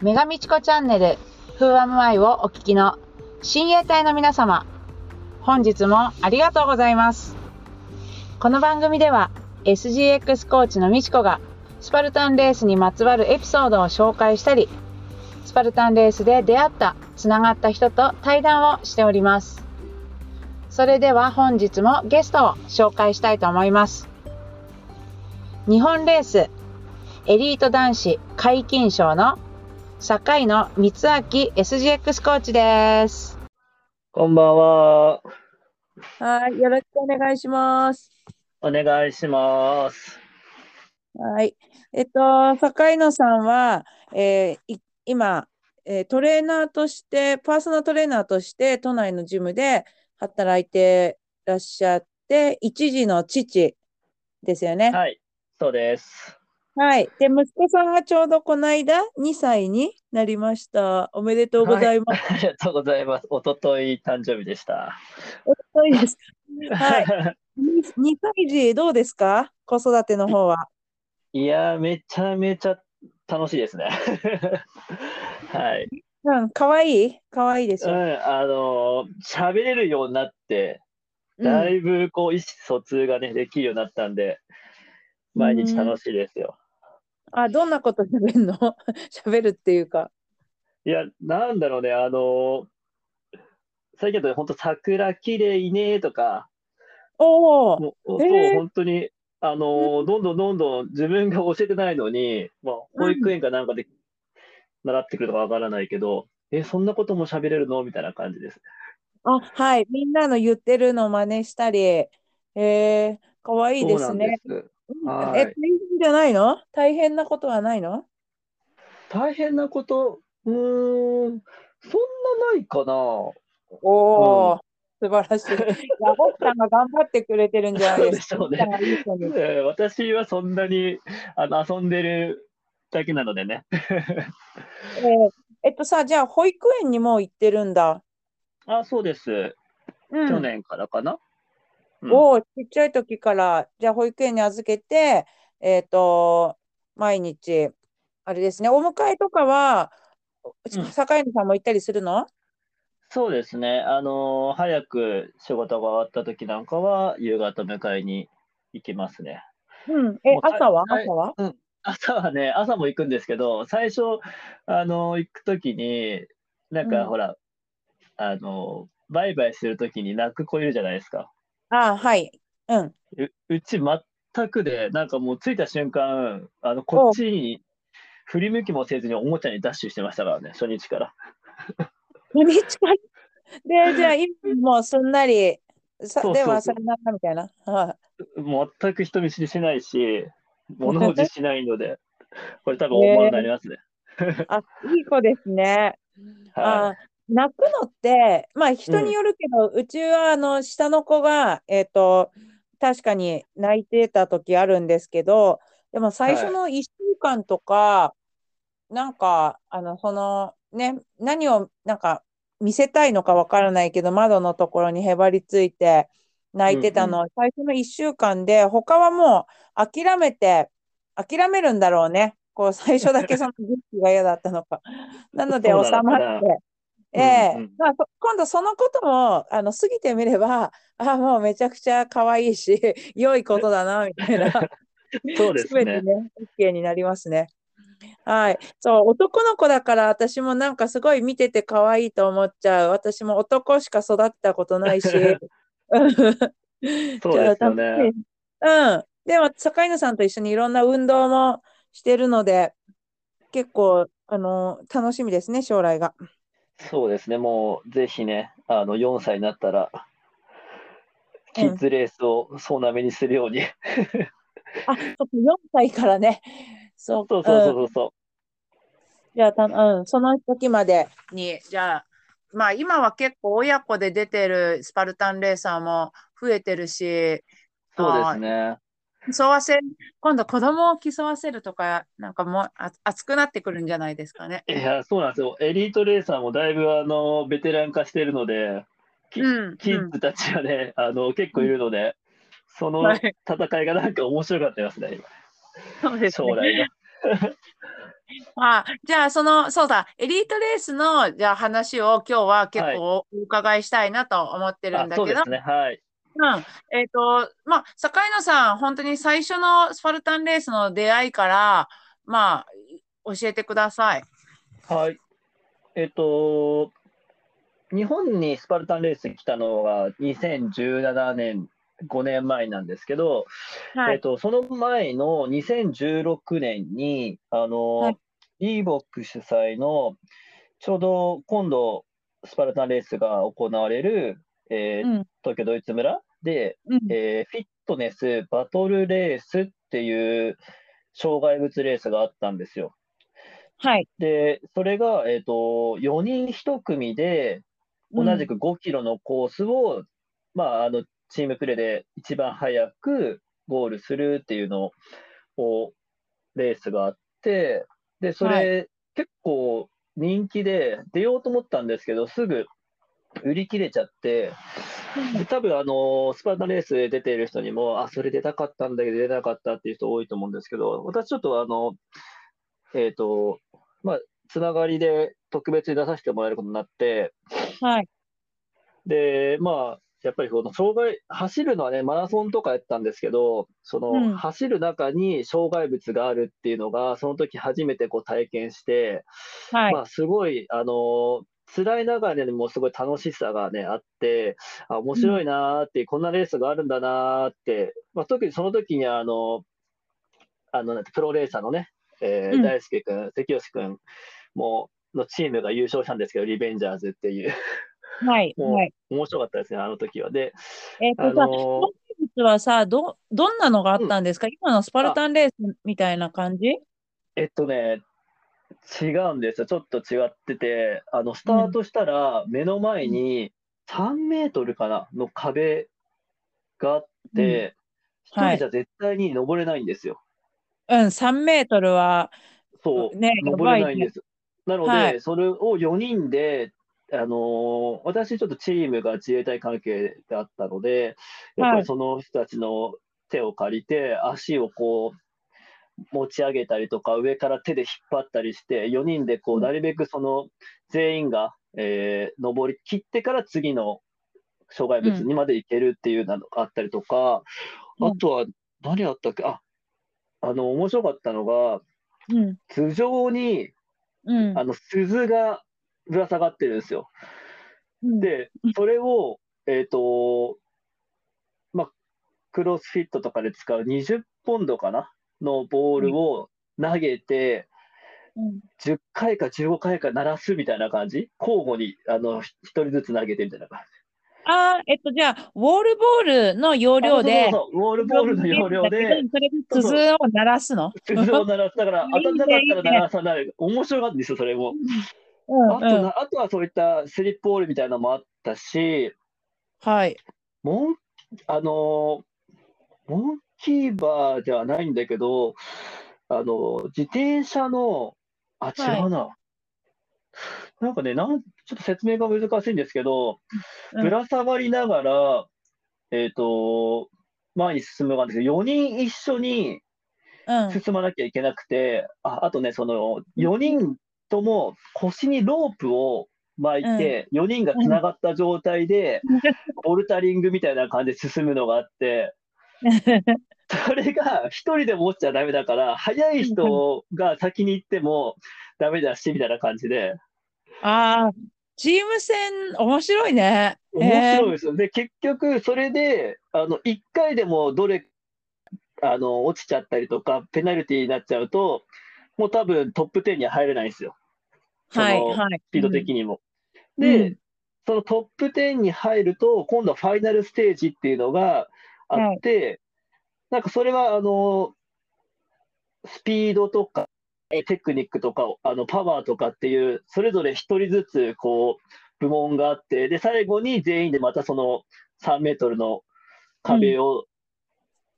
メガミチコチャンネル、フーアムアイをお聞きの親衛隊の皆様、本日もありがとうございます。この番組では SGX コーチのみちこがスパルタンレースにまつわるエピソードを紹介したり、スパルタンレースで出会った、つながった人と対談をしております。それでは本日もゲストを紹介したいと思います。日本レースエリート男子解禁賞の坂井野光明 SGX コーチです。こんばんは。はい、よろしくお願いします。お願いします。はい。えっと、坂井野さんは、えーい今、えートレーナーとして、パーソナルトレーナーとして、都内のジムで働いてらっしゃって、一児の父ですよね。はい、そうです。はい。で、息子さんがちょうどこの間、2歳になりました。おめでとうございます。ありがとうございます。おととい誕生日でした。おとといですか？はい。2歳児、どうですか？子育ての方は。いやー、めちゃめちゃ楽しいですね。はい。うん、かわい？いかわいいでしょ？うん、あのー喋れるようになって、だいぶこう意思疎通がね、できるようになったんで、毎日楽しいですよ。あ、どんなこと喋るの？喋るっていうか。いや、なんだろうね、あのー最近だと本当桜綺麗ねとか、おお、そう、本当に、あのーどんどんどんどん自分が教えてないのに、まあ、保育園かなんかで習ってくるとかわからないけど、え、そんなことも喋れるの？みたいな感じです。あ、はい。みんなの言ってるのを真似したり。えー、かわいいですね。そうなんです。うんはいえ、大変じゃないの？大変なことはないの？大変なこと、うーん、そんなないかな。おお、素晴らしい。いや、奥さんが頑張ってくれてるんじゃないですか？ね私はそんなにあの遊んでるだけなのでね。えーえっとさ、じゃあ、保育園にも行ってるんだ。あ、そうです。うん去年からかな。うんおお、ちっちゃい時から、じゃあ保育園に預けて、えっと、毎日、あれですね、お迎えとかは、うん坂井さんも行ったりするの？そうですね。あのー早く仕事が終わった時なんかは、夕方迎えに行きますね。うん。えもう、た朝は？はい朝は？朝はね、朝も行くんですけど、最初、あのー行く時に、なんか、うんほら、あのーバイバイする時に泣く子いるじゃないですか。あはい。うん。ううち全くで、なんかもう着いた瞬間、あの、こっちに振り向きもせずにおもちゃにダッシュしてましたからね、初日から。初日から？で、じゃあ、今もうすんなり、さそうでは、さよならみたいな？はいもう全く人見知りしないし、物おじしないので、これ多分大物になりますね。あ、いい子ですね。はあ、泣くのって、まあ人によるけど、うちはあの下の子が、えっと、確かに泣いてた時あるんですけど、でも最初の1週間とか、なんか、あの、その、ね、何を、なんか、見せたいのかわからないけど、窓のところにへばりついて泣いてたの、最初の1週間で、他はもう諦めて、諦めるんだろうね。こう、最初だけその儀式が嫌だったのか。なので、収まって、ええうんうんまあ、そ今度そのこともあの過ぎてみれば、あもうめちゃくちゃ可愛いし、良いことだな、みたいな、い。そうです全てね。ね、OK になりますね。はい。そう、男の子だから私もなんかすごい見てて可愛いと思っちゃう。私も男しか育ったことないし。うんそうですよね。うん。でも、坂井野さんと一緒にいろんな運動もしてるので、結構、あの、楽しみですね、将来が。そうですね。もう、ぜひね、あの、4歳になったら、キッズレースを総なめにするように。あ、そっか4歳からね。そうそうそうそううんそうそじゃあた、うん、その時までに、じゃあ、まあ今は結構親子で出てるスパルタンレーサーも増えてるし、う。そうですね。競わせ、今度子供を競わせるとか、なんかもうあ熱くなってくるんじゃないですかね。いや、そうなんですよ。エリートレーサーもだいぶ、あの、ベテラン化してるので、きうん、キッズたちがね、あの、結構いるので、そのはい戦いがなんか面白かったですね、そうです今、将来ね。が。あ、じゃあ、その、そうだ、エリートレースの、じゃあ話を今日は結構お伺いしたいなと思ってるんだけど、あそうですね。はい。うん。えっと、まあ、坂井野さん、本当に最初のスパルタンレースの出会いから、まあ、教えてください。はい。えっと、日本にスパルタンレースに来たのが2017年、5年前なんですけど、はい。えっと、その前の2016年に、あの、はいリーボック主催の、ちょうど今度、スパルタンレースが行われる、えーうん。東京ドイツ村で、うん。えーフィットネスバトルレースっていう障害物レースがあったんですよ。はい。で、それが、えっと、4人1組で、同じく5キロのコースを、まあ、あの、チームプレーで一番早くゴールするっていうのを、レースがあって、で、それ、結構人気で出ようと思ったんですけど、すぐ売り切れちゃって、で多分あの、スパルタンレースで出ている人にも、あ、それ出たかったんだけど出なかったっていう人多いと思うんですけど、私ちょっとあの、えっと、まあ、つながりで特別に出させてもらえることになって、はい。で、まあ、やっぱりこの障害、走るのはね、マラソンとかやったんですけど、その、うん走る中に障害物があるっていうのが、その時初めてこう体験して、はい。まあ、すごい、あの、辛いながらでもすごい楽しさがね、あって、あ、面白いなーって、こんなレースがあるんだなーって、まあ、特にその時にあの、あの、プロレーサーのね、えーうん大輔君、関吉君も、のチームが優勝したんですけど、リベンジャーズっていう、はい。もうはい。面白かったですね、あの時は。で、えっとさ、あのー障害物はさ、ど、どんなのがあったんですか？今のスパルタンレースみたいな感じ？えっとね、違うんですよ。ちょっと違ってて、あの、スタートしたら、目の前に3メートルかなの壁があって、一はい人じゃ絶対に登れないんですよ。うん、3メートルは、そう、ね、や登。れないんです。なのはいで、それを4人で、あのー私ちょっとチームが自衛隊関係であったので、やっぱはいりその人たちの手を借りて、足をこう、持ち上げたりとか、上から手で引っ張ったりして、4人でこう、うん。なるべくその全員が、えー登り切ってから次の障害物にまで行けるっていうのがあったりとか、うん。あとは何あったっけ、あ、あの、面白かったのが、うん、頭上にうん。あ、の鈴がぶら下がってるんですよ。うん、で、それを、えっ、と、まあ、クロスフィットとかで使う20ポンドかな？のボールを投げて、うん10回か15回か鳴らすみたいな感じ？交互に、あの、1人ずつ投げてみたいな感あー、えっと、じゃあ、ウォールボールの要じ。領で、あそうそうウォールボールの要領で、それで鈴を鳴らすの？鈴を鳴らす。だから、当たんなかったら鳴らさない。面白かったんですよ、それも。うんうん。あとな、あとはそういったスリップボールみたいなのもあったし、はい。モン、あのーモンキーバーではないんだけど、あの、自転車の、あ、違うな。なんかね、なん、ちょっと説明が難しいんですけど、うんぶら下がりながら、えっと、前に進むがんですけど、4人一緒にうん。進まなきゃいけなくて、あ、あとね、その、4人とも腰にロープを巻いて、4人がつながった状態で、ボルタリングみたいな感じで進むのがあって、それが一人でも落ちちゃダメだから、速い人が先に行ってもダメだし、みたいな感じで、ああ、チーム戦、面白いね。面白いい。ですよ。で、結局、それで、あの、1回でもどれ、あの、落ちちゃったりとか、ペナルティーになっちゃうと、もう多分トップ10には入れないんですよ。はい、はい。スピード的にも。うんで、うんそのトップ10に入ると、今度はファイナルステージっていうのがあって、なんかそれは、あの、スピードとか、えテクニックとか、あの、パワーとかっていう、それぞれ一人ずつ、こう、部門があって、で、最後に全員でまたその3メートルの壁を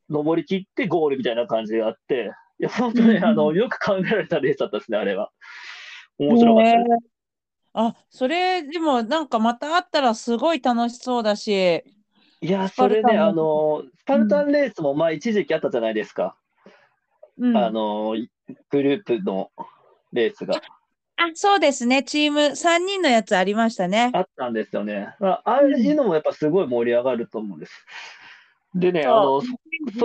登り切ってゴールみたいな感じがあって、いや、本当ね、うんあの、よく考えられたレースだったですね、あれは。面白かったあ、それ、でも、なんかまた会ったらすごい楽しそうだし、いや、それね、あの、スパルタンレースも、まあ、一時期あったじゃないですか。うん、あの、グループの。レースがあ、そうですね。チーム3人のやつありましたね。あったんですよね。まあ、ああいうのもやっぱすごい盛り上がると思うんです。でね、あの、そ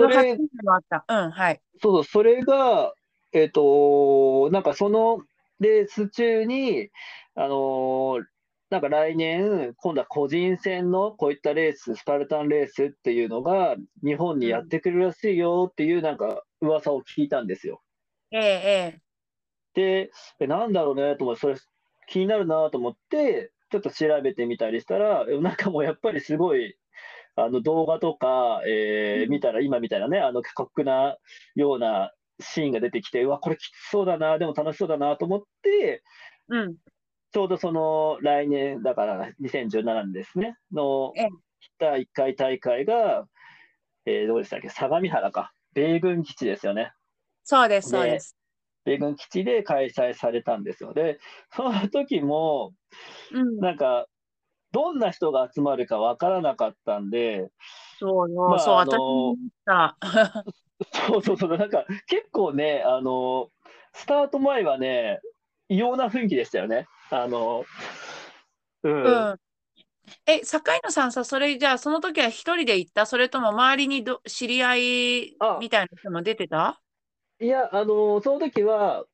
れ18人もあった。うん、はい。そうそう、それが、えっと、なんかそのレース中に、あのなんか来年、今度は個人戦のこういったレース、スパルタンレースっていうのが日本にやってくるらしいよっていうなんか噂を聞いたんですよ。ええ、えで、えなんだろうねと思って、それ気になるなと思って、ちょっと調べてみたりしたら、えなんかもうやっぱりすごい、あの動画とか、えーうん見たら、今みたいなね、あの過酷なようなシーンが出てきて、うわ、これきつそうだな、でも楽しそうだなと思って、え。うん。ちょうどその来年、だから2017年ですね、のええ第1回大会が、えーどうでしたっけ、相模原か、米軍基地ですよね。そうです、そうでです。米軍基地で開催されたんですよ。で、その時も、うん。なんか、どんな人が集まるかわからなかったんで、そうよ、まあそう、私。そうそうそう、なんか結構ね、あの、スタート前はね、異様な雰囲気でしたよね。あの、うん。うん。え、坂井野さんさ、それじゃあ、その時は一人で行った？それとも周りにど知り合いあみたいな人も出てた？いや、あの、その時は、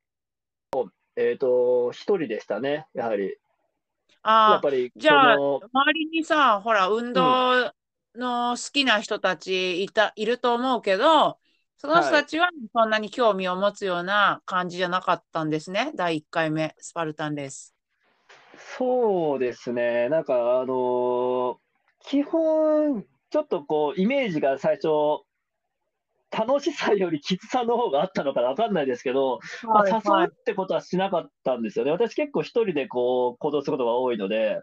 えっと、一人でしたね、やはり。やああ、っぱり、じゃあ周りにさ、ほら、運動の好きな人たちいた、いると思うけど、その人たちはそんなに興味を持つような感じじゃなかったんですね。第1回目、スパルタンレース。そうですね、なんか、あの基本、ちょっとこう、イメージが最初、楽しさよりきつさの方があったのかわかんないですけど、まあ、誘うってことはしなかったんですよね。私結構一人でこう行動することが多いので、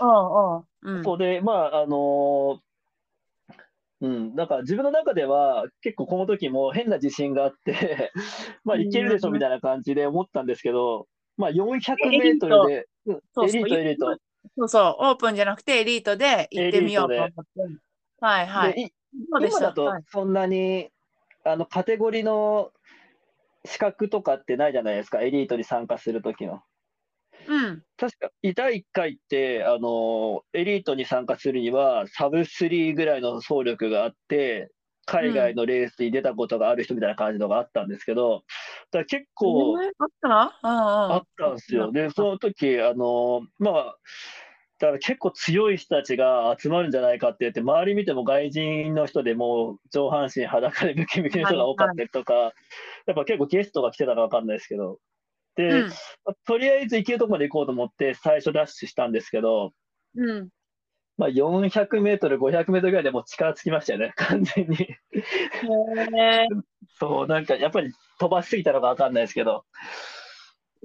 うんうん。うん。そうで、まあ、あのうん、なんか自分の中では結構この時も変な自信があって、まあいけるでしょみたいな感じで思ったんですけど、まあ400メートルで、うんそうそうエリート、エリート。そうそう、オープンじゃなくてエリートで行ってみようと思って。はいはい。だとはいそんなに、あのカテゴリーの資格とかってないじゃないですか、エリートに参加する時の。うん。確か、第1回って、あの、エリートに参加するには、サブ3ぐらいの走力があって、海外のレースに出たことがある人みたいな感じのがあったんですけど、だ結構えーあった？あったんですよ。で、その時、あの、まあ、だから結構強い人たちが集まるんじゃないかって言って、周り見ても外人の人でもう上半身裸でムキムキの人が多かったりとか、やっぱ結構ゲストが来てたのかわかんないですけど、で、うん。まあとりあえず行けるとこまで行こうと思って最初ダッシュしたんですけど、うん。まあ、400メートル、500メートルぐらいでもう力尽きましたよね、完全に。そう、なんかやっぱり飛ばしすぎたのかわかんないですけど、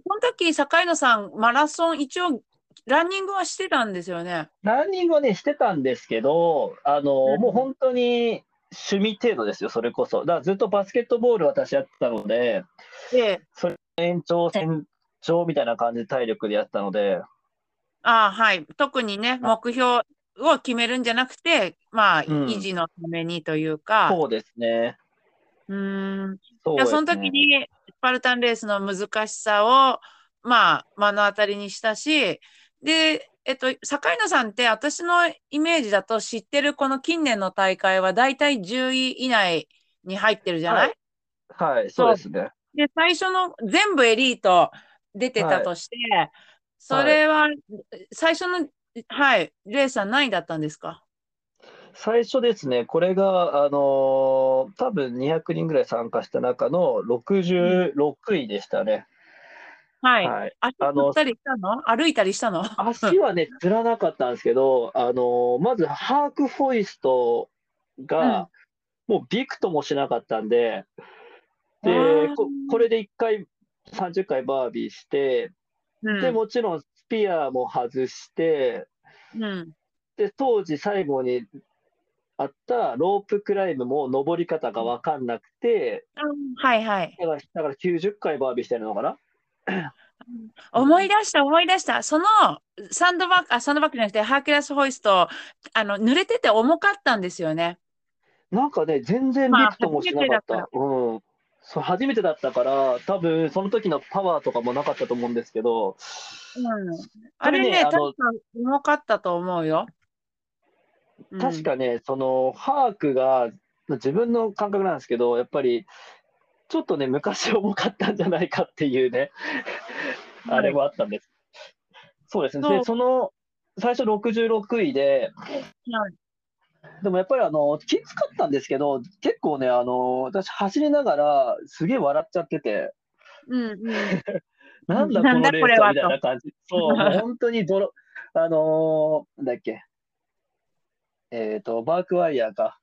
その時、坂井野さん、マラソン、一応、ランニングはしてたんですよね？ランニングはね、してたんですけど、あの、うんもう本当に趣味程度ですよ、それこそ。だからずっとバスケットボール私やってたので、で、延長線上みたいな感じで体力でやってたので、ああ、はい。特にね、目標を決めるんじゃなくて、まあ、うん維持のためにというか、そうですね。うーん。そうですいやその時ね。にスパルタンレースの難しさを、まあ、目の当たりにしたし、で、えっと、坂井野さんって私のイメージだと知ってるこの近年の大会は大体10位以内に入ってるじゃない、はいはい、そうですね。で、最初の全部エリート出てたとして、それは最初の、はい、レースは何位だったんですか？最初ですね、これが、あのー多分200人ぐらい参加した中の66位でしたね。はい。はい。足りしたの？歩いたりしたの？足はね、つらなかったんですけど、あのーまずハークフォイストが、もうびくともしなかったんで、でここれで1回、30回バービーして、うん。で、もちろんスピアも外して、うん。で、当時最後にあったロープクライムも登り方が分かんなくて、あはいはい。だからだから90回バービーしてるのかな？思い出した、思い出した。そのサンドバッグ、あ、サンドバッグじゃなくて、ハーキュラスホイスト、あの、濡れてて重かったんですよね。なんかね、全然びくともしなかった。うん。そう、初めてだったから、多分その時のパワーとかもなかったと思うんですけど、うん。あれね、確か重かったと思うよ。うん確かね、その、ハークが、自分の感覚なんですけど、やっぱり、ちょっとね、昔重かったんじゃないかっていうね、はいあれもあったんです。そうですね。そうで、その、最初66位で、はいでもやっぱりあの、きつかったんですけど、結構ね、あの、私走りながら、すげえ笑っちゃってて、うんうん。なんだこのレーこれはスはみたいな感じ。そう、本当に泥、あのーなんだっけ、えっと、バークワイヤーか、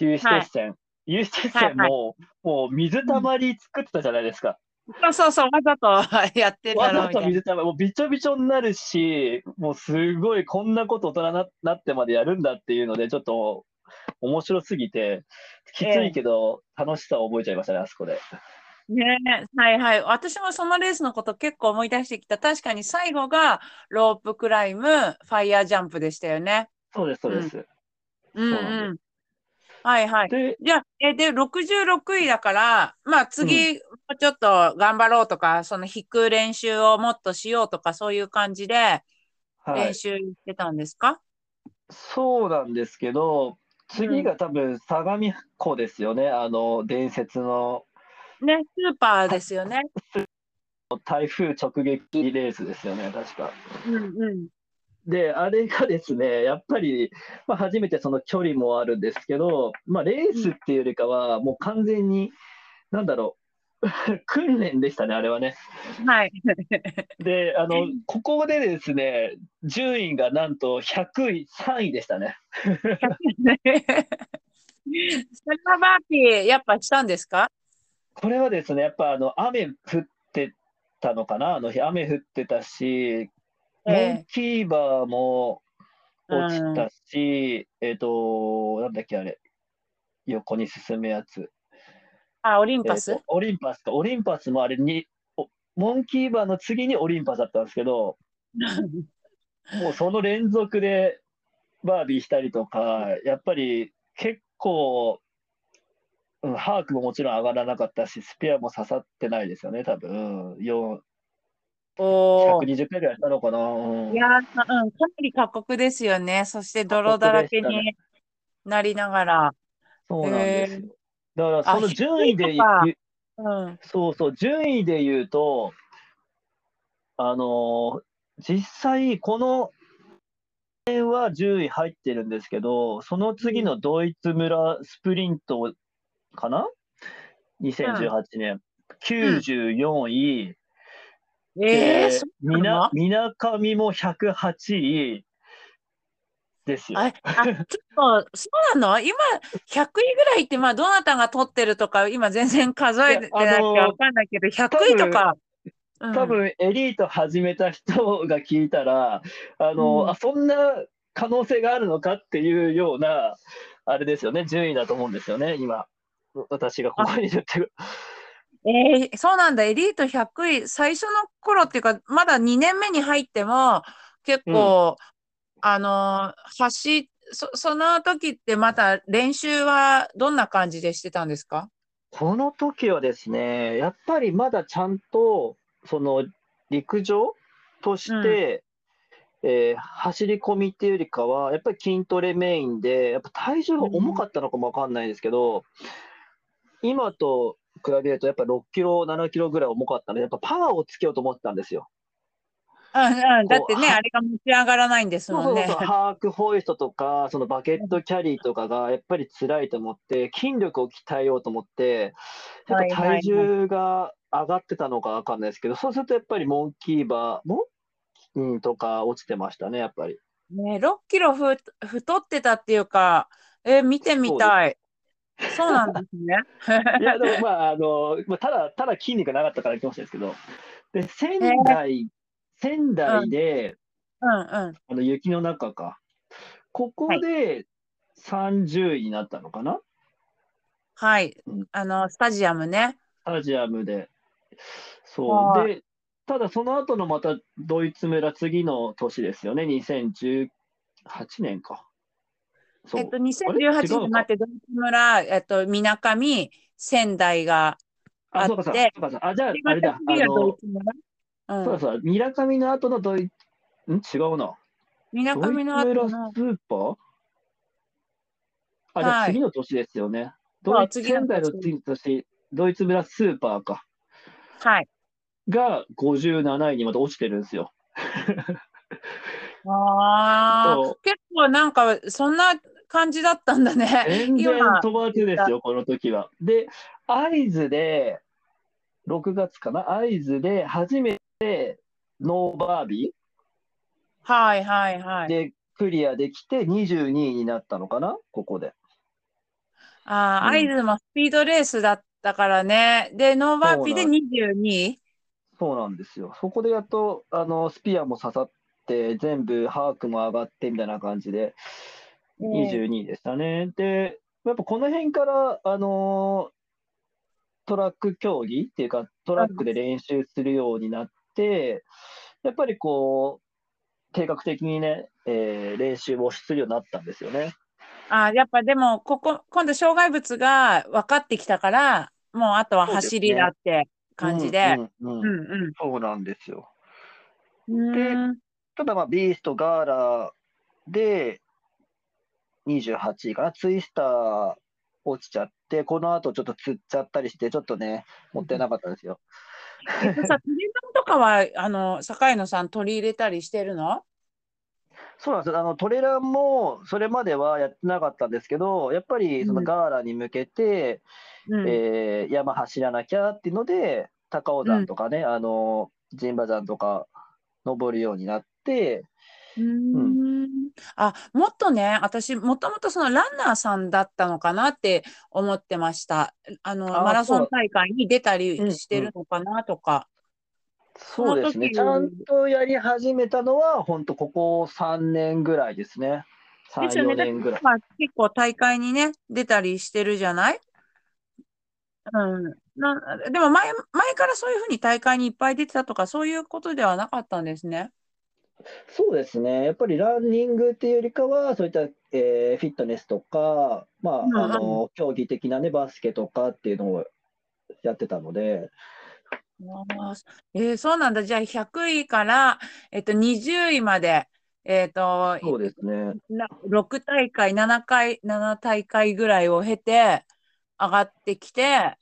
有刺鉄線。有刺鉄線も、もう水たまり作ってたじゃないですか。そうそうそう、わざと やってんだわざろうみたいな。と水たまり、もうびちょびちょになるし、もうすごいこんなこと大人ななってまでやるんだっていうので、ちょっと面白すぎて、きついけど楽しさを覚えちゃいましたね、あそこで。ねはいはい。私もそのレースのこと結構思い出してきた。確かに最後がロープクライム、ファイヤージャンプでしたよね。そうです、そうです。うんそうなんうん。はいはい。で、じゃあ、え、で、66位だから、まあ次、もうちょっと頑張ろうとか、その引く練習をもっとしようとか、そういう感じではい練、習してたんですか、そうなんですけど、次が多分相模湖ですよね、あの伝説のね、スーパーですよね。台風直撃レースですよね、確か。うんうん。で、あれがですね、やっぱり、まあ、初めてその距離もあるんですけど、まあ、レースっていうよりかは、もう完全に、なんだろう、訓練でしたね、あれはね。はい。で、あの、ここでですね、順位がなんと100位、3位でしたね。スタバーティー、やっぱしたんですか？これはですね、やっぱあの雨降ってたのかな、あの日、雨降ってたし、モンキーバーも落ちたし、えっと、なんだっけ、あれ、横に進むやつ。あ、オリンえパス、ーとオリンパスか、オリンパスもあれに、おモンキーバーの次にオリンパスだったんですけど、もうその連続でバービーしたりとか、やっぱり結構、うん、ハークももちろん上がらなかったし、スペアも刺さってないですよね、多分、うん、4おー120回ぐらいしたのかな？うんいやー、うん、かなり過酷ですよね。そして泥だらけになりながら。そうなんですへよ。だからその順位で100位とか言ううん。そうそう、順位で言うと、あのー実際、この辺は10位入ってるんですけど、その次のドイツ村スプリントかな ?2018 年、94位、えでー、みなかみも108位ですよ。あ、あ、ちょっと、そうなの？今、100位ぐらいって、まあ、どなたが取ってるとか、今全然数えてないからわかんないけど、100位とか。うん多分エリート始めた人が聞いたら、あの、うんあ、そんな可能性があるのかっていうような、あれですよね、順位だと思うんですよね、今。私がここに言ってる。えーそうなんだ、エリート100位、最初の頃っていうか、まだ2年目に入っても、結構、あのー走っそ、その時ってまた練習はどんな感じでしてたんですか？この時はですね、やっぱりまだちゃんと、その陸上として、えー走り込みっていうよりかは、やっぱり筋トレメインで、やっぱ体重が重かったのかもわかんないですけど、今と比べると、やっぱ6キロ、7キロぐらい重かったので、やっぱパワーをつけようと思ってたんですよ。うんうん、だってね、はあれが持ち上がらないんですもんね。そうそうそう、ハークホイストとか、そのバケットキャリーとかがやっぱり辛いと思って、筋力を鍛えようと思って、やっぱ体重が上がってたのかわかんないですけど、そうするとやっぱりモンキーバーも、うん、とか落ちてましたね、やっぱり。ね、6キロふ太ってたっていうか、え、見てみたい。そうなんですね。いや、でもまあ、あの、まあ、ただ、ただ筋肉なかったから言ってましたけど、で、仙台、仙台で、うんうん。あの雪の中か、ここで30位になったのかな、はいうん。あの、スタジアムね。スタジアムで。そはう。で、ただその後のまたドイツ村、次の年ですよね、2018年か。えっと、あれ？違2018うのか？年待って、ドイツ村、えっと、みなかみ、仙台があ、そうかそうかあってそうかそうか。あ、じゃあで、あれだ。あの、うんそうだそうだ。みなかみの後のドイん？違うな。みなかみの後村のスーパー？あ、じゃあはい次の年ですよね。ドイツ仙台の年次の年、ドイツ村スーパーか。はい。が57位にまた落ちてるんですよ。ああ結構なんかそんな感じだったんだね。全然鳴かず飛ばずですよ、この時は。で、会津で、6月かな、会津で初めてノーバービはいはいはい。ーでクリアできて22位になったのかな、ここで。ああ、うん会津もスピードレースだったからね。で、ノーバーピーでそう22位？そうなんですよ。そこでやっとあのスピアも刺さって、全部ハークも上がってみたいな感じで、22位でしたね。で、やっぱこの辺から、あのートラック競技っていうか、トラックで練習するようになって、やっぱりこう、計画的にね、えー練習をするようになったんですよね。あやっぱでも、ここ、今度障害物が分かってきたから、もうあとは走りだって感じで。そうなんですよ。うん。うーんただまあ、ビースト、ガーラで28位かな、ツイスター落ちちゃって、この後ちょっと釣っちゃったりして、ちょっとね、もったいなかったんですよ。えっとさ、トレーナーとかは、あの、坂野さん取り入れたりしてるの？そうなんですよ。あのトレランもそれまではやってなかったんですけど、やっぱりそのうんガーラに向けて、うん。えー山走らなきゃっていうので、高尾山とかね、あの神馬山とか登るようになって、うーんあ、もっとね、私、もともとそのランナーさんだったのかなって思ってました。あの、あーマラソン大会に出たりうんしてるのかなとか。そうですね、ちゃんとやり始めたのは、本当、ここ3年ぐらいですね。3、ですよね4年ぐらい。まあ、結構大会にね、出たりしてるじゃない？うん。な、でも前、前からそういうふうに大会にいっぱい出てたとか、そういうことではなかったんですね。そうですね、やっぱりランニングっていうよりかは、そういった、えーフィットネスとか、まうんあ、あの競技的なね、バスケとかっていうのをやってたので、えーそうなんだ。じゃあ、100位から、えっと、20位まで、えっと、そうですね。な6大会、7回、7大会ぐらいを経て上がってきて、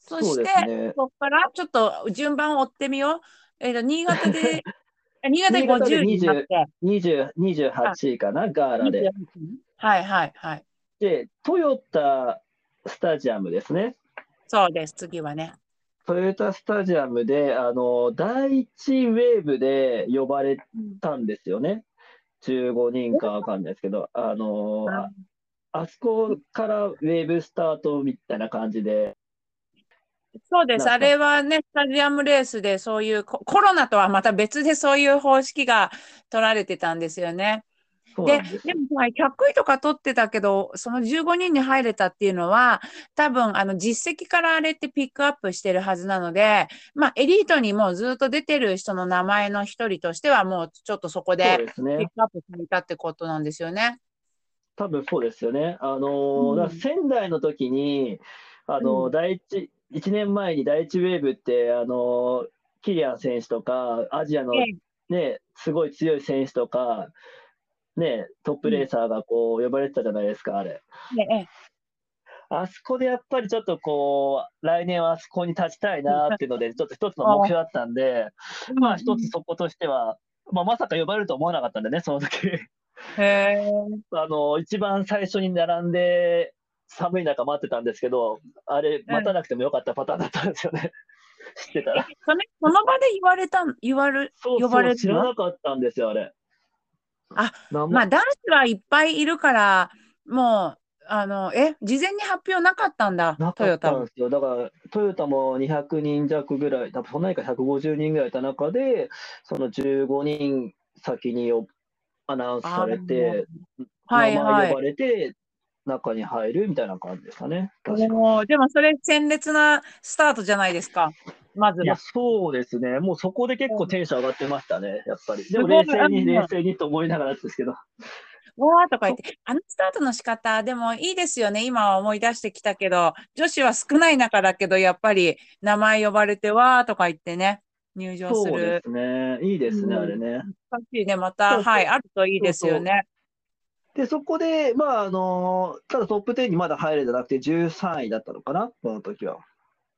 そして、ですね。ここからちょっと順番を追ってみよう。えっと、新潟で、あ新潟で新潟で50になって、20 28位かな、ガーラで。28はいはいはい。で、トヨタスタジアムですね。そうです、次はね。トヨタスタジアムで、あの、第一ウェーブで呼ばれたんですよね。15人かわかんないですけど、あの、ああそこからウェーブスタートみたいな感じで、そうです。あれはね、スタジアムレースでそういうコ、コロナとはまた別でそういう方式が取られてたんですよね。ででもさ100位とか取ってたけど、その15人に入れたっていうのは、多分あの実績からあれってピックアップしてるはずなので、まあ、エリートにもうずっと出てる人の名前の一人としては、もうちょっとそこでピッね。クアップされたってことなんですよね。多分そうですよね。あのうん仙台の時に、あのうん第一、1年前に第一ウェーブって、あのキリアン選手とか、アジアのえね、すごい強い選手とか、ね、トップレーサーがこう呼ばれてたじゃないですか、あれ。ええあそこでやっぱりちょっとこう、来年はあそこに立ちたいなっていうので、ちょっと一つの目標だったんで、まあ一つそことしては、まあまさか呼ばれると思わなかったんでね、その時。へえ。あの、一番最初に並んで、寒い中待ってたんですけど、あれ、待たなくてもよかったパターンだったんですよね。知ってたら。それその場で言われたん、言われ、そう呼ばれ知らなかったんですよ、あれ。あ、まあ男子はいっぱいいるから、もう、あの、え、事前に発表なかったんだ、なトヨタも。だから、トヨタも200人弱ぐらい、多分そんなにか150人ぐらいいた中で、その15人先によアナウンスされて、はい名前呼ばはい。れて、中に入るみたいな感じでしたね。確かでもそれ鮮烈なスタートじゃないですか。まずは。そうですね。もうそこで結構テンション上がってましたね、やっぱり。でも冷静に、うん冷静にと思いながらですけど。わーとか言って、あのスタートの仕方、でもいいですよね。今は思い出してきたけど、女子は少ない中だけど、やっぱり名前呼ばれて、わーとか言ってね、入場すそうでる。すね。いいですね、うんあれね。難しいね、また、はい、あるといいですよね。で、そこで、まあ、あの、ただトップ10にまだ入れてなくて、13位だったのかな、この時は。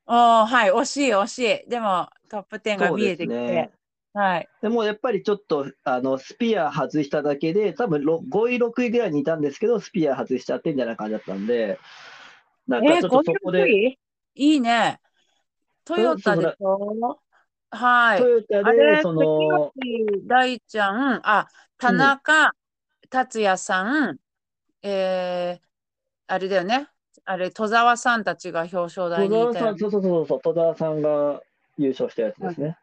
おーはい、惜しい、惜しい。でも、トップ10が見えてきて、すね。はい。でもやっぱりちょっとあのスピア外しただけで、多分ろ5位、6位ぐらいにいたんですけど、スピア外しちゃってみたいな感じだったんで、なんかえー、ちょっとそこ56で、位いい？ね。トヨタでしょ？はいト。ヨタあれ、で、その、大ちゃん、あ、田中達也さん、えー、あれだよね。あれ、戸沢さんたちが表彰台戸沢さん、にいたよね。そうそうそうそう、戸沢さんが優勝したやつですね。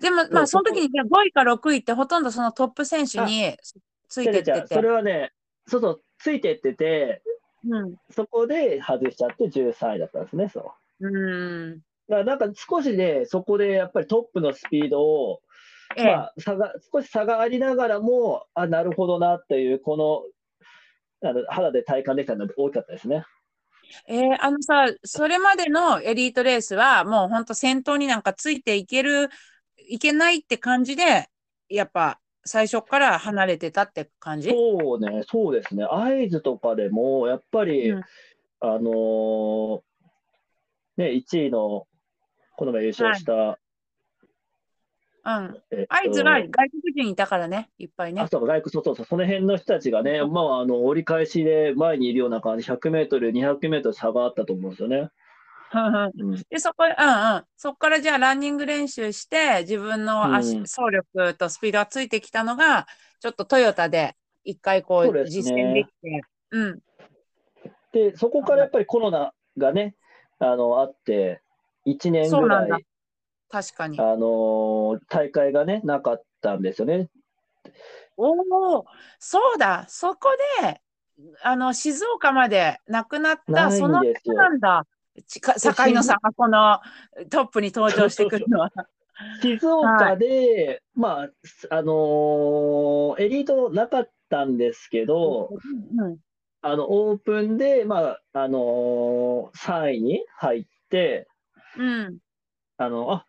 でも、まあ、その時にね5位か6位ってほとんどそのトップ選手についてっててそれ。はね、そうそう、ついてってて、うん。そこで外しちゃって13位だったんですね、そう。うん。だからなんか少しね、そこでやっぱりトップのスピードを、ええまあ、差が少し差がありながらも、あ、なるほどなっていう、このあの肌で体感できたのが大きかったですね。えーあのさ、それまでのエリートレースは、もう本当先頭になんかついていける、いけないって感じで、やっぱ最初から離れてたって感じ？そうね、そうですね。会津とかでも、やっぱり、うんあのーね、1位の、この前優勝した、うん。えっと会津は外国人いたからね、いっぱいねあ、。そうか、外国、そうそうそう、その辺の人たちがね、まあ、あの、折り返しで前にいるような感じ、100メートル、200メートル差があったと思うんですよね。うんうんうん、で、そこ、うんうん。そこからじゃあランニング練習して、自分の足、うん走力とスピードがついてきたのが、ちょっとトヨタで一回こう実践できて、うん。で、そこからやっぱりコロナがね、あの、あって、1年ぐらい、確かに。あのー大会がね、なかったんですよね。おお、そうだ、そこで、あの、静岡まで亡くなった、そのんですよなんだ。ちか境野さんがこのトップに登場してくるのは。静岡で、まあ、あのーエリートなかったんですけど、うんあの、オープンで、まあ、あのー3位に入って、うん。あの、あ、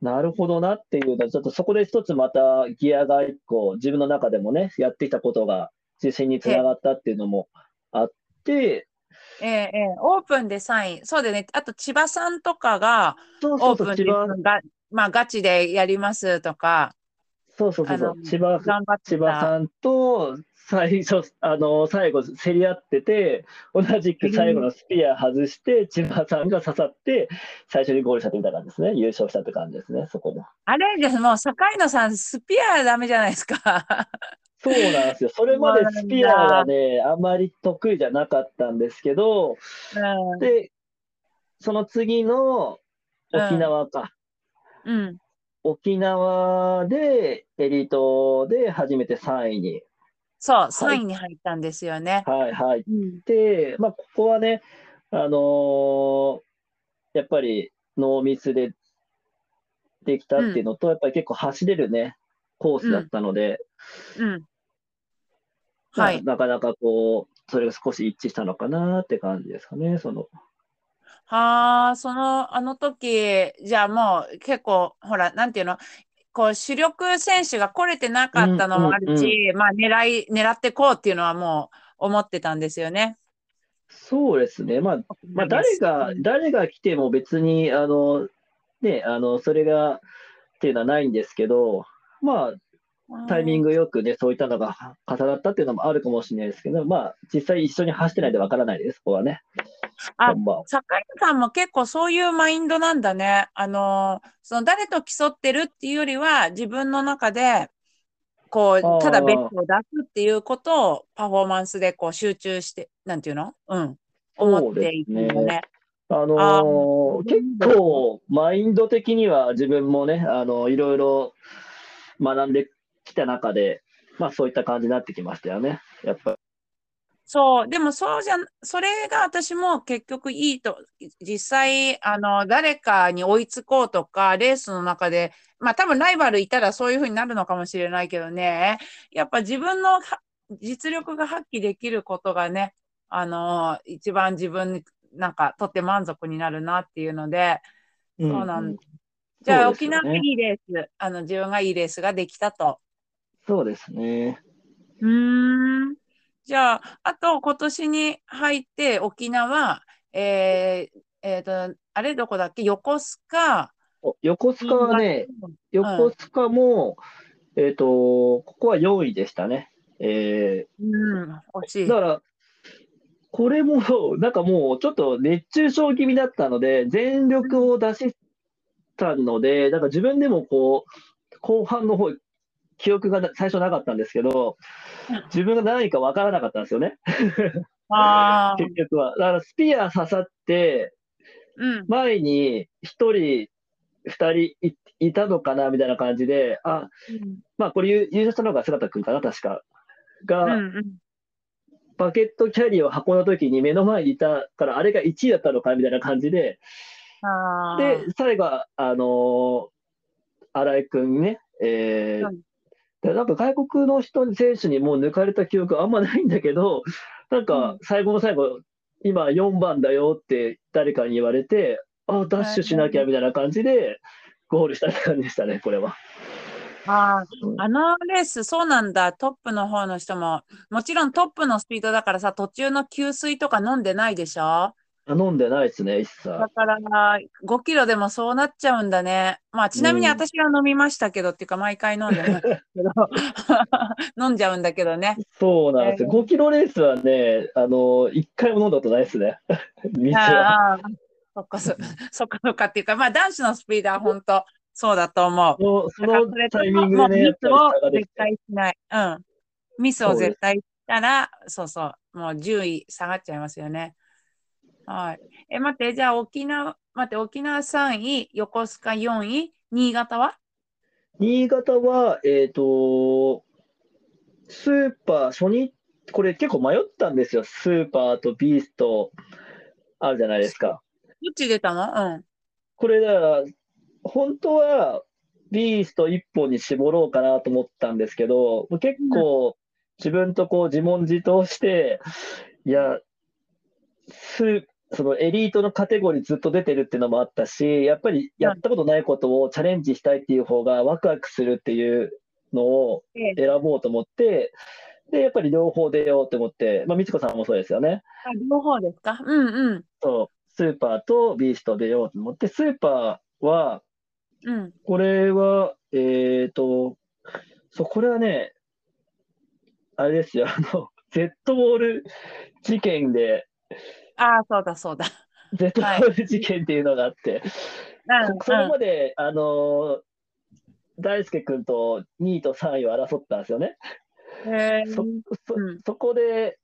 なるほどなっていうのは、ちょっとそこで一つまたギアが一個、自分の中でもね、やってきたことが自信につながったっていうのもあって、ええええオープンで3位。そうだよね。あと千葉さんとかがオープンで千葉、が、まあ、ガチでやりますとか、そうそうそう。千葉さんと最初、あの、最後、競り合ってて、同じく最後のスピア外して、千葉さんが刺さって、最初にゴールしたってみたいな感じですね。優勝したって感じですね、そこも。あれです、もう、境野さん、スピアダメじゃないですか。そうなんですよ。それまでスピアがね、あまり得意じゃなかったんですけど、うん。で、その次の沖縄か。うん。沖縄で、エリートで初めて3位に、そう、3位に入ったんですよね。はい、入っうん。て、まあ、ここはね、あのーやっぱりノーミスでできたっていうのと、やっぱり結構走れるね、コースだったので、うん。まあはい。なかなかこう、それが少し一致したのかなって感じですかね、その。はあ、その、あの時、じゃあもう結構、ほら、なんていうの、こう、主力選手が来れてなかったのもあるし、まあ、狙い、狙ってこうっていうのはもう思ってたんですよね。そうですね、まあ、まあ、誰が、誰が来ても別に、あの、ね、あの、それが、っていうのはないんですけど、まあ、タイミング。グよくね、そういったのが重なったっていうのもあるかもしれないですけど、まあ、実際一緒に走ってないんでわからないです、ここはね。あ。坂井さんも結構そういうマインドなんだね。あの、その誰と競ってるっていうよりは、自分の中で、こう、ただベストを出すっていうことをパフォーマンスでこう集中して、なんていうの？うん。思っていくのそうですね。あのー結構、マインド的には自分もね、あの、いろいろ学んできた中で、まあそういった感じになってきましたよね。やっぱり。そう、でもそうじゃん、それが私も結局いいと、実際、あの、誰かに追いつこうとか、レースの中で、まあ多分ライバルいたらそういうふうになるのかもしれないけどね、やっぱ自分のは実力が発揮できることがね、あの一番自分になんかとって満足になるなっていうので、うんそうなんだ。じゃあ、ね沖縄いいレース、あの自分がいいレースができたと。そうですね。うーん。じゃあ、あと今年に入って沖縄、えーえーと、あれどこだっけ？横須賀、お横須賀はね、横須賀も、えっと、ここは4位でしたね。えうん、惜しー、いだ。から、これも、なんかもうちょっと熱中症気味だったので、全力を出したので、なんか自分でもこう、後半の方、記憶が最初なかったんですけど、自分が何か分からなかったんですよね、ああ、結局は。だからスピア刺さって、うん。前に1人、2人いいたのかなみたいな感じで、あ、まあこれ優優勝したのが姿くんかな、確か。が、うんうんバケットキャリーを運んだ時に目の前にいたから、あれが1位だったのかみたいな感じで、で、最後は、あのー新井くんね、えーはいでなんか外国の人に選手にもう抜かれた記憶あんまないんだけど、なんか最後の最後、今4番だよって誰かに言われて、あ、ダッシュしなきゃみたいな感じで、ゴールしたって感じでしたね、これは。ああのレース、そうなんだ。トップの方の人も、もちろんトップのスピードだからさ、途中の給水とか飲んでないでしょ？あ飲んでないですね、一切。だから、5キロでもそうなっちゃうんだね。まあ、ちなみにうん私は飲みましたけど、っていうか、毎回飲んでないけど、飲んじゃうんだけどね。そうなんですよ。えー5キロレースはね、あの、一回も飲んだことないですね。水は。ああ、そっかそ、そっかそっかっていうか、まあ、男子のスピードは本当、そうだと思う。そのタイミングでね、ミスを。絶対しない。うん。ミスを絶対したら、そうそう、もう順位下がっちゃいますよね。はい。え、待って、じゃあ沖縄、待って、沖縄3位、横須賀4位、新潟は？新潟は、えっと、スーパー初日、これ結構迷ったんですよ。スーパーとビーストあるじゃないですか。どっち出たの？うん。これだから、本当はビースト1本に絞ろうかなと思ったんですけど、結構自分とこう自問自答して、いや、スそのエリートのカテゴリーずっと出てるっていうのもあったし、やっぱりやったことないことをチャレンジしたいっていう方がワクワクするっていうのをええ選ぼうと思って、で、やっぱり両方出ようと思って、まあ、みつこさんもそうですよね。あ両方ですか？うんうん。そう、スーパーとビースト出ようと思って、スーパーは、うん。これは、えっと、そう、これはね、あれですよ、あの、ジェットボール事件で、ああ、そうだそうだ。ジェットボール事件っていうのがあって、うんそ それまで、あの、大輔君と2位と3位を争ったんですよね。えそそうん。そこで、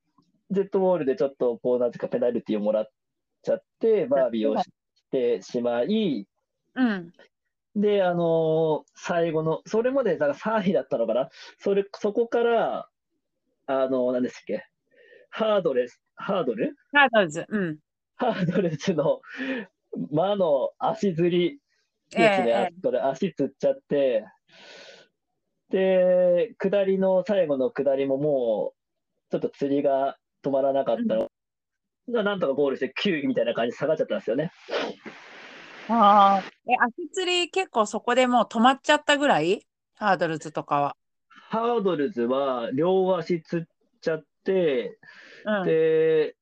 ジェットボールでちょっと、こう、なぜかペナルティをもらっちゃって、バービーをしてしまい、うん。で、あのー最後の、それまでだから3位だったのかな、それ、そこから、あのー、何でしたっけ、ハードレス、ハードル？ハードルズ。うん。ハードレスの魔の足釣りですね、ええあそこで足つっちゃって、で、下りの最後の下りももう、ちょっと釣りが止まらなかったの。がなんとかゴールして9位みたいな感じで下がっちゃったんですよね。ああ。え、足つり結構そこでもう止まっちゃったぐらい？ハードルズとかは。ハードルズは両足つっちゃって、うん。で、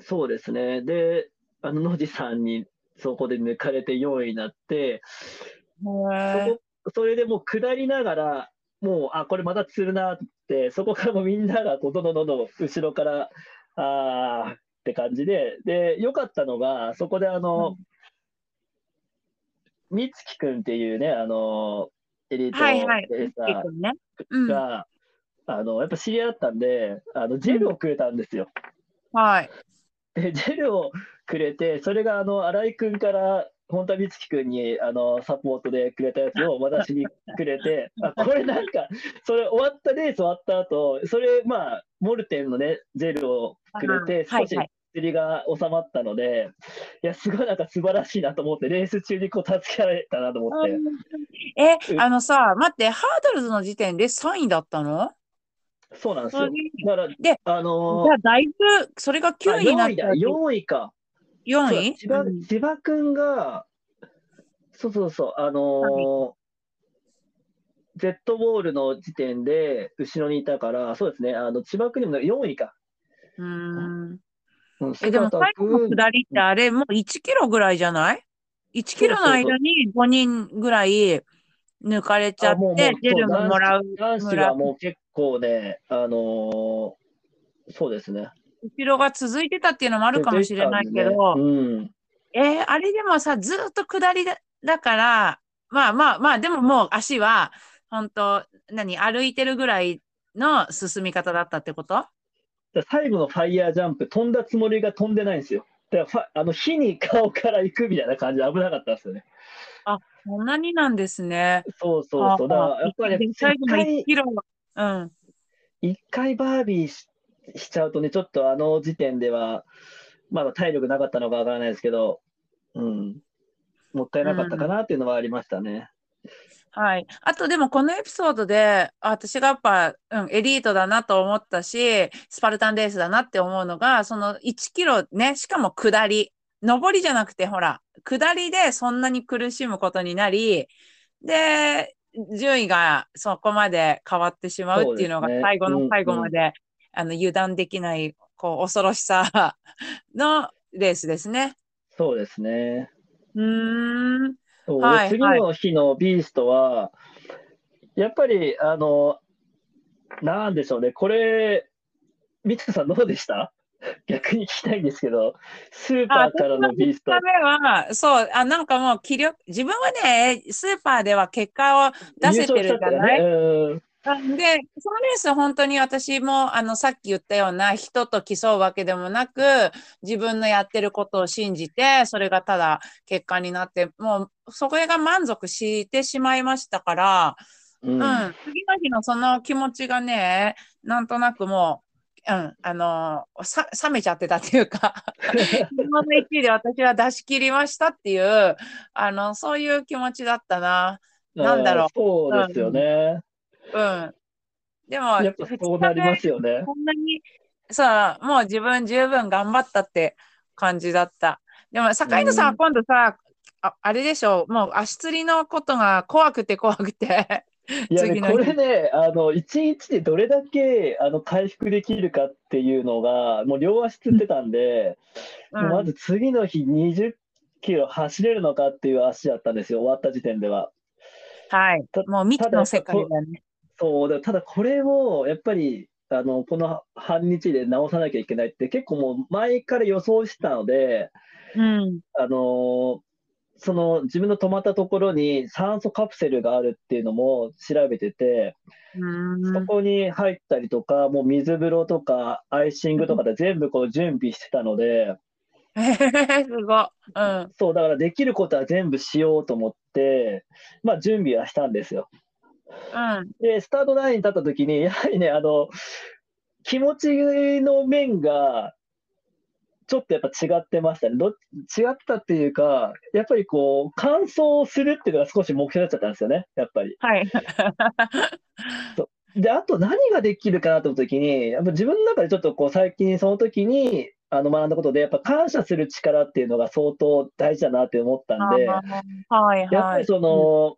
そうですね。で、あの、野地さんにそこで抜かれて4位になって、へそそれでもう下りながら、もう、あ、これまた釣るなって、そこからもうみんながどんどんどんどん後ろから、あーって感じで、で、良かったのが、そこであの、美月くんっていうね、あの、エリートはいはい。レーサ結構ね。うん。あの、やっぱ知り合ったんで、あの、ジェルをくれたんですよ。はい。で、ジェルをくれて、それがあの新井君から本田美月君にあのサポートでくれたやつを私にくれて、あこれなんか、それ終わったレース終わった後それ、まあ、モルテンのね、ジェルをくれて、少し釣りが収まったので、いや、すごいなんか素晴らしいなと思って、レース中にこう助けられたなと思って。えう、んあのさ、待って、ハードルズの時点で3位だったの？そうなんですよ。だから、であのじゃあ、だいぶ、それが9位になっ4位だ、たら4位か。4そう位千葉うん千葉君が、そうそうそう、あのージェットボールの時点で後ろにいたから、そうですね、あの千葉君にも4位か。うーん。うん、え、でも姿最後の君下りってあれ、もう1キロぐらいじゃない ?1 キロの間に5人ぐらい抜かれちゃって、ジェルももらう。男子はもう結構ね、あのーそうですね。後ろが続いてたっていうのもあるかもしれないけど、うん、えーあれでもさ、ずっと下りだだから、まあまあまあ、でももう足は、本当何、歩いてるぐらいの進み方だったってこと？で最後のファイヤージャンプ、飛んだつもりが飛んでないんですよ。だからファあの火に顔から行くみたいな感じで危なかったんですよね。そんなになんですね。そうそうそう。だからあやっぱり、で最後の1一回キロ、うん。一回バービーししちゃうとね、ちょっとあの時点では、まだ体力なかったのかわからないですけど、うん、もったいなかったかなっていうのはありましたね。はい。あとでもこのエピソードで、あ私がやっぱ、うん、エリートだなと思ったし、スパルタンレースだなって思うのが、その1キロね、しかも下り。上りじゃなくて、ほら、下りでそんなに苦しむことになり、で、順位がそこまで変わってしまうっていうのが最後の最後うんうんまで、あの油断できない、こう、恐ろしさのレースですね。そうですね。うーん。はいで次の日のビーストは、やっぱり、あの、なんでしょうね、これ、三田さんどうでした？逆に聞きたいんですけど、スーパーからのビースト。は、そう、あ、なんかもう気力、自分はね、スーパーでは結果を出せてるじゃない、で、そのレース本当に私も、あの、さっき言ったような人と競うわけでもなく、自分のやってることを信じて、それがただ結果になって、もう、それが満足してしまいましたから、うん。うん、次の日のその気持ちがね、なんとなくもう、うん、あのさ、冷めちゃってたっていうか、今の1位で私は出し切りましたっていう、あの、そういう気持ちだったな。なんだろうそうですよね。うん。でも、やっぱそうなりますよね。こんなに、さ、もう自分十分頑張ったって感じだった。でも、坂井野さんはうん今度さ、ああれでしょ、もう足つりのことが怖くて怖くて。いやね、これね、あの、1日でどれだけあの回復できるかっていうのが、もう両足つってたんで、うんまず次の日20キロ走れるのかっていう足だったんですよ、終わった時点では。はいた。もう未知の世界だね。そうでただこれをやっぱりあのこの半日で直さなきゃいけないって結構もう前から予想してたので、うん。あのその自分の泊まったところに酸素カプセルがあるっていうのも調べてて、うんそこに入ったりとか、もう水風呂とかアイシングとかで全部こう準備してたので、すごい。うん。そうだからできることは全部しようと思って、まあ準備はしたんですよ。うん。で、スタートラインに立った時に、やはりね、あの、気持ちの面が、ちょっとやっぱ違ってましたね。ど違ったっていうか、やっぱりこう、完走するっていうのが少し目標になっちゃったんですよね、やっぱり。はい。で、あと何ができるかなと思った時に、やっぱ自分の中でちょっとこう、最近その時に、あの学んだことで、やっぱ感謝する力っていうのが相当大事だなって思ったんで、はいはい。やっぱりその、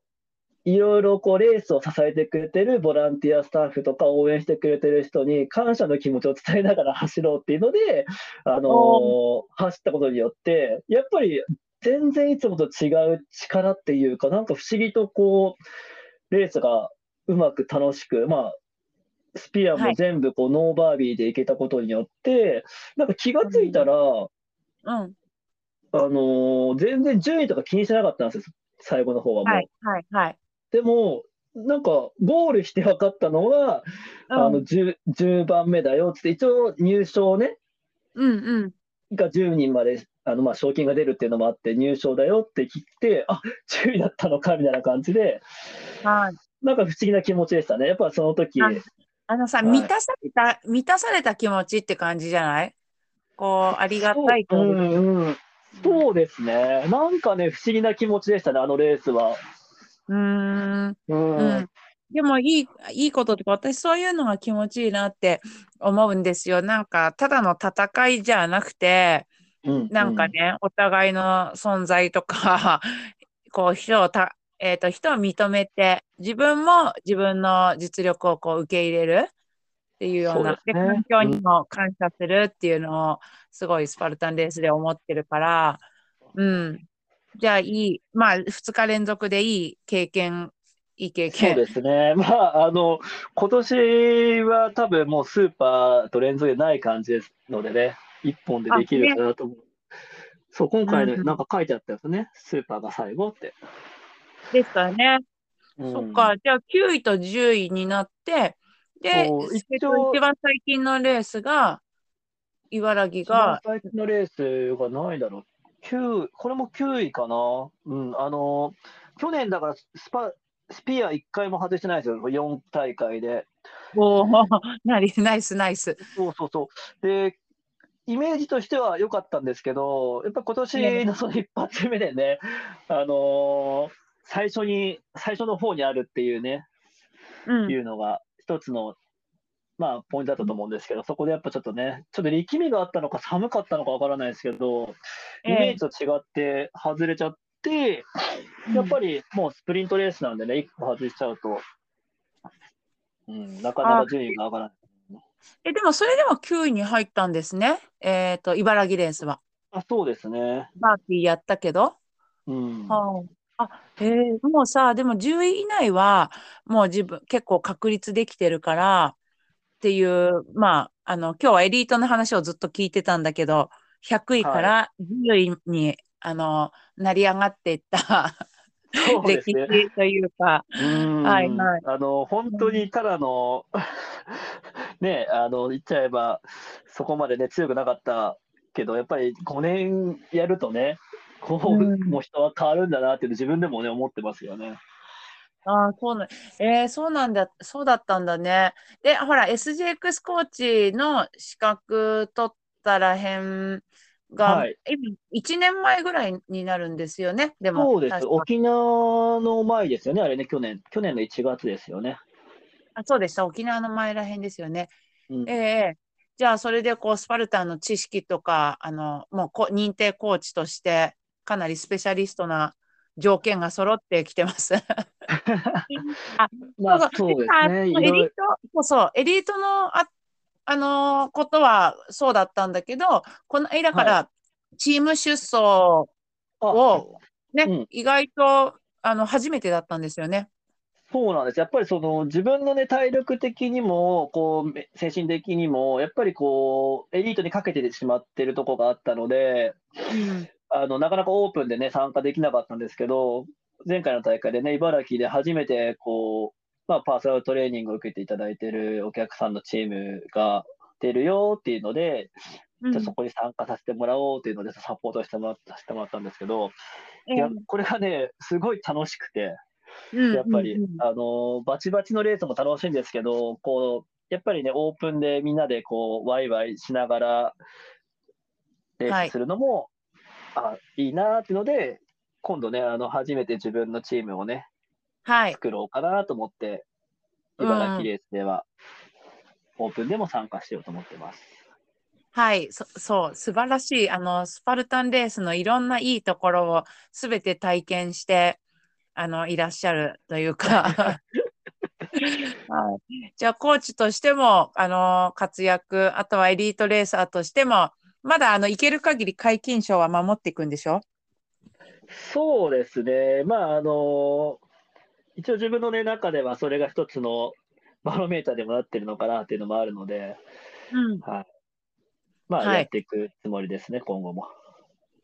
いろいろこうレースを支えてくれてるボランティアスタッフとか応援してくれてる人に感謝の気持ちを伝えながら走ろうっていうので、あのー走ったことによって、やっぱり全然いつもと違う力っていうか、なんか不思議とこう、レースがうまく楽しく、まあ、スピアも全部こうノーバービーでいけたことによって、なんか気がついたら、うん。あのー全然順位とか気にしてなかったんですよ、最後の方はもう。はいはいはい。でも、なんか、ゴールして分かったのは、うんあの 10, 10番目だよって、一応入賞ね、うんうん。が10人まであのまあ賞金が出るっていうのもあって、入賞だよって聞いて、あ10位だったのかみたいな感じで、はい。なんか不思議な気持ちでしたね、やっぱその時ああのさ、はい満たされた、満たされた気持ちって感じじゃない？こう、ありがたいう。んうん、そうですね、なんかね、不思議な気持ちでしたね、あのレースは。うーん。でもいい、いいこととか、私そういうのが気持ちいいなって思うんですよ。なんか、ただの戦いじゃなくて、うんなんかね、お互いの存在とか、こう、人をた、えっと、人を認めて、自分も自分の実力をこう受け入れるっていうような、ですね環境にも感謝するっていうのを、すごいスパルタンレースで思ってるから、うん。じゃあいい、まあ、2日連続でいい経験、いい経験。そうですね。まあ、あの、今年は多分もうスーパーと連続でない感じですのでね、一本でできるかなと思う。そう、今回ね、なんか書いてあったやつね、スーパーが最後って。ですからね。うんそっか、じゃあ9位と10位になって、で、一一番最近のレースが、茨城が、最近のレースがないだろう。9これも9位かな。うん、あの、去年だからスパ、スピア1回も外してないですよ、4大会で。おー、ナイス、ナイス、ナイス。そうそうそう。で、イメージとしては良かったんですけど、やっぱ今年のその一発目でね、あのー最初に、最初の方にあるっていうね、うんい。うのが一つの、まあ、ポイントだったと思うんですけど、そこでやっぱちょっとね、ちょっと力みがあったのか寒かったのかわからないですけど、イメージと違って外れちゃって、やっぱりもうスプリントレースなんでね、1個外しちゃうと、うん、なかなか順位が上がらない。え、でもそれでも9位に入ったんですね？えっと、茨城レースは。あそうですね。バーキーやったけど。うん。はいあ、えーもうさ、でも10位以内は、もう自分、結構確立できてるから、っていう、まあ、あの、今日はエリートの話をずっと聞いてたんだけど、100位から10位に、あの、成り上がっていったね。史というか、うんはい。はいあの本当にただの、ね、あの言っちゃえば、そこまでね、強くなかったけど、やっぱり5年やるとね、こう、うん。もう人は変わるんだなって自分でもね、思ってますよね。ああ、そうなん、えーそうなんだ、そうだったんだね。で、ほら、SGX コーチの資格取ったらへんが、はい今、1年前ぐらいになるんですよね。でも、そうです。沖縄の前ですよね、あれね、去年、去年の1月ですよね。あ、そうでした。沖縄の前らへんですよね。うんええじゃあ、それで、こう、スパルタンの知識とか、あの、もうこ、認定コーチとして、かなりスペシャリストな条件が揃ってきてます。あ、まあ、そうそうですあね。いエリート、そうそう、エリートの、あ、あのーことはそうだったんだけど、この間からチーム出走あをね、うん意外と、あの、初めてだったんですよね。そうなんです。やっぱりその自分のね、体力的にも、こう、め精神的にも、やっぱりこう、エリートにかけてしまってるとこがあったので、うん。あの、なかなかオープンでね、参加できなかったんですけど、前回の大会でね、茨城で初めて、こう、まあ、パーソナルトレーニングを受けていただいてるお客さんのチームが出るよっていうので、うん。じゃあそこに参加させてもらおうっていうので、サポートしてもらったしてもらったんですけど、いや、これがね、すごい楽しくて、うんやっぱり、うんうん。あのバチバチのレースも楽しいんですけど、こうやっぱりね、オープンでみんなでこうワイワイしながらレースするのも、あいいなっていうので、今度ね、あの初めて自分のチームをね、はい。作ろうかなと思って、うん茨城レースでは、オープンでも参加しようと思ってます。はい、そそう、素晴らしい、あの、スパルタンレースのいろんないいところをすべて体験して、あの、いらっしゃるというか、はい、じゃあ、コーチとしても、あの、活躍、あとはエリートレーサーとしても、まだ、あの、いける限り皆勤賞は守っていくんでしょ？そうですね、まああの一応自分の、ね、中ではそれが一つのバロメーターでもなってるのかなっていうのもあるので、うん。はい。まあ、はいやっていくつもりですね、今後も。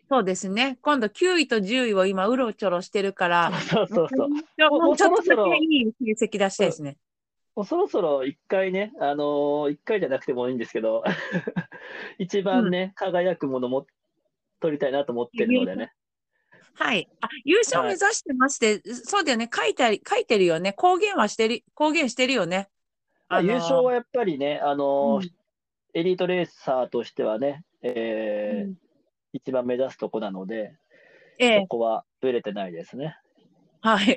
そうですね。今度9位と10位を今、うろちょろしてるから、そうそうそう。もうちょっともうそろそろだけいい成績出したいですね。もうそろそろ一回ね、あのー一回じゃなくてもいいんですけど、一番ね、輝くものも取りたいなと思ってるのでね。はい。あ、優勝目指してまして、そうだよね。書いてあり、書いてるよね。公言はしてる、公言してるよね。まあ、あのー優勝はやっぱりね、あのーうんエリートレーサーとしてはね、えーうん一番目指すとこなので、ええそこはぶれてないですね。はい。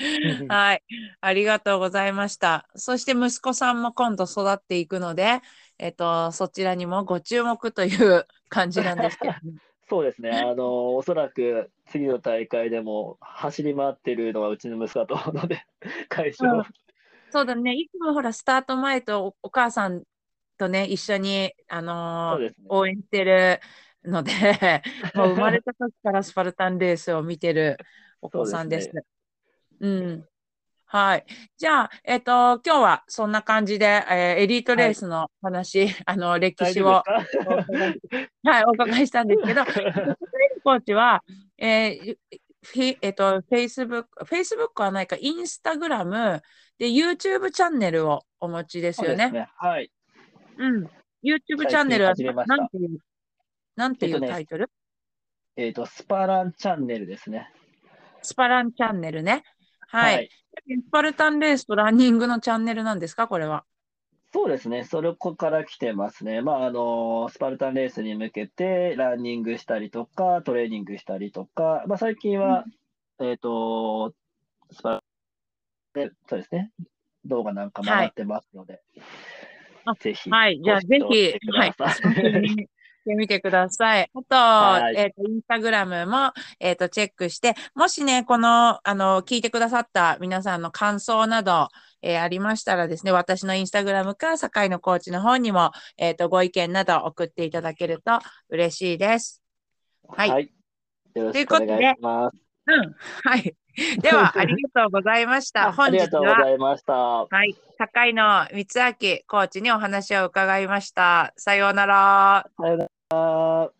はい。ありがとうございました。そして息子さんも今度育っていくので、えっと、そちらにもご注目という感じなんですけど。そうですね、あのおそらく次の大会でも走り回ってるのはうちの息子だと思うので、会場、うんそうだね。いつもほら、スタート前とおお母さんとね、一緒に、あのーね。応援してるので、もう生まれた時からスパルタンレースを見てるお子さんです。そううん。はい。じゃあ、えっと、今日はそんな感じで、えーエリートレースの話、あの、歴史を、はい、お伺いしたんですけど、コーチは、えーえっと、Facebook、Facebook はないか、インスタグラムで YouTube チャンネルをお持ちですよね。ね。はい。うん。YouTube チャンネルはなんていう、なんていえっとねうタイトル？えっと、スパランチャンネルですね。スパランチャンネルね。はい。スパルタンレースとランニングのチャンネルなんですか、これは。そうですね。それこから来てますね。まあ、あの、スパルタンレースに向けてランニングしたりとか、トレーニングしたりとか、まあ、最近は、えっと、スパルタンで、そうですね。動画なんか回ってますので、あぜひ、はい。じゃあ、ぜひ、はい。てみてください。あと、はいえっ、と、インスタグラムも、えっ、と、チェックして、もしね、この、あの、聞いてくださった皆さんの感想など、えーありましたらですね、私のインスタグラムか、堺のコーチの方にも、えっ、と、ご意見など送っていただけると嬉しいです。はいはい。よろしくお願いします。うん。はい。では、ありがとうございました。あ本日りがとうごは、ざいました。はい、堺の光明コーチにお話を伺いました。さようなら。さよなら。